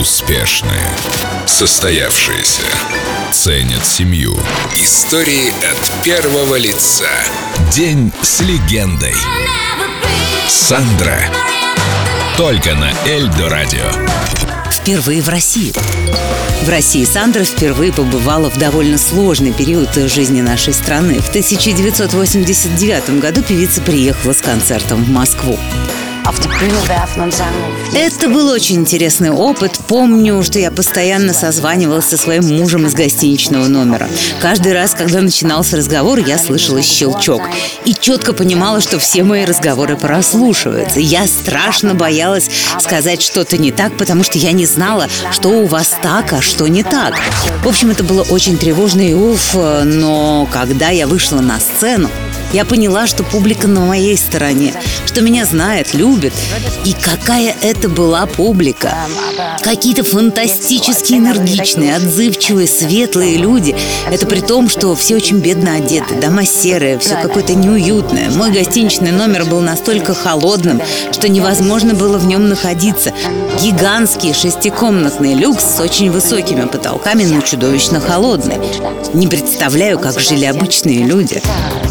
Успешные. Состоявшиеся. Ценят семью. Истории от первого лица. День с легендой. Сандра. Только на Эльдо Радио. Впервые в России. В России Сандра впервые побывала в довольно сложный период жизни нашей страны. В 1989 году певица приехала с концертом в Москву. Это был очень интересный опыт. Помню, что я постоянно созванивалась со своим мужем из гостиничного номера. Каждый раз, когда начинался разговор, я слышала щелчок. И четко понимала, что все мои разговоры прослушиваются. Я страшно боялась сказать что-то не так, потому что я не знала, что у вас так, а что не так. В общем, это было очень тревожно и уф, но когда я вышла на сцену, я поняла, что публика на моей стороне, что меня знает, любит. И какая это была публика. Какие-то фантастически энергичные, отзывчивые, светлые люди. Это при том, что все очень бедно одеты, дома серые, все какое-то неуютное. Мой гостиничный номер был настолько холодным, что невозможно было в нем находиться. Гигантский шестикомнатный люкс с очень высокими потолками, но чудовищно холодный. Не представляю, как жили обычные люди.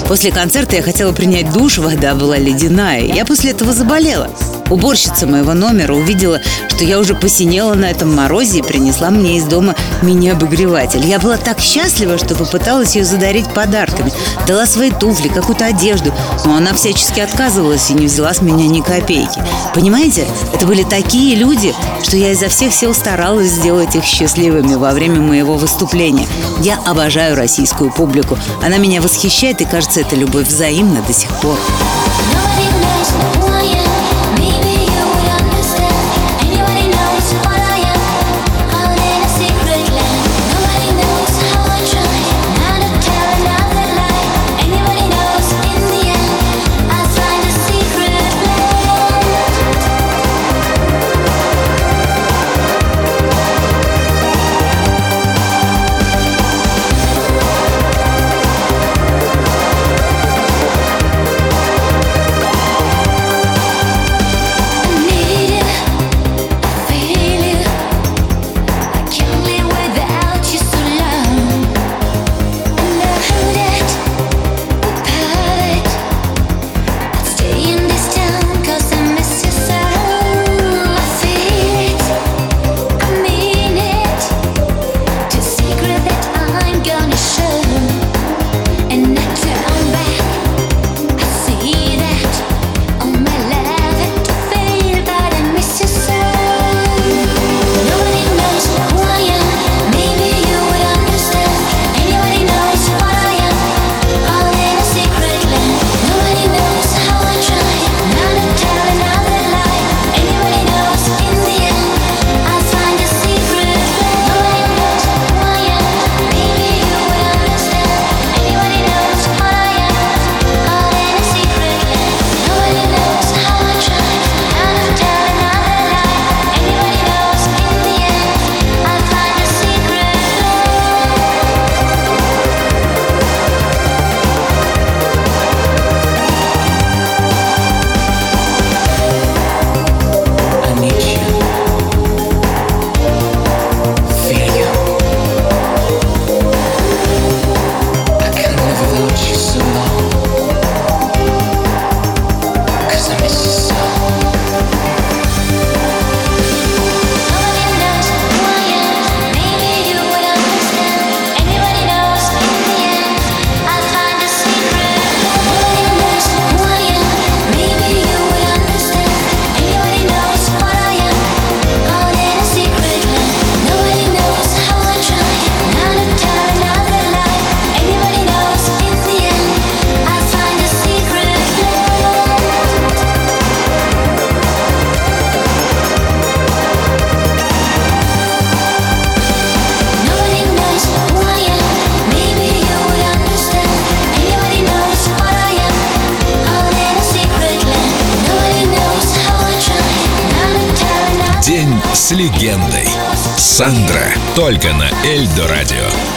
После концерта я хотела принять душ, вода была ледяная. Я после этого заболела. Уборщица моего номера увидела, что я уже посинела на этом морозе и принесла мне из дома мини-обогреватель. Я была так счастлива, что попыталась ее задарить подарками. Дала свои туфли, какую-то одежду, но она всячески отказывалась и не взяла с меня ни копейки. Понимаете, это были такие люди, что я изо всех сил старалась сделать их счастливыми во время моего выступления. Я обожаю российскую публику. Она меня восхищает, и кажется, эта любовь взаимна до сих пор. С легендой. Сандра. Только на Эльдо Радио.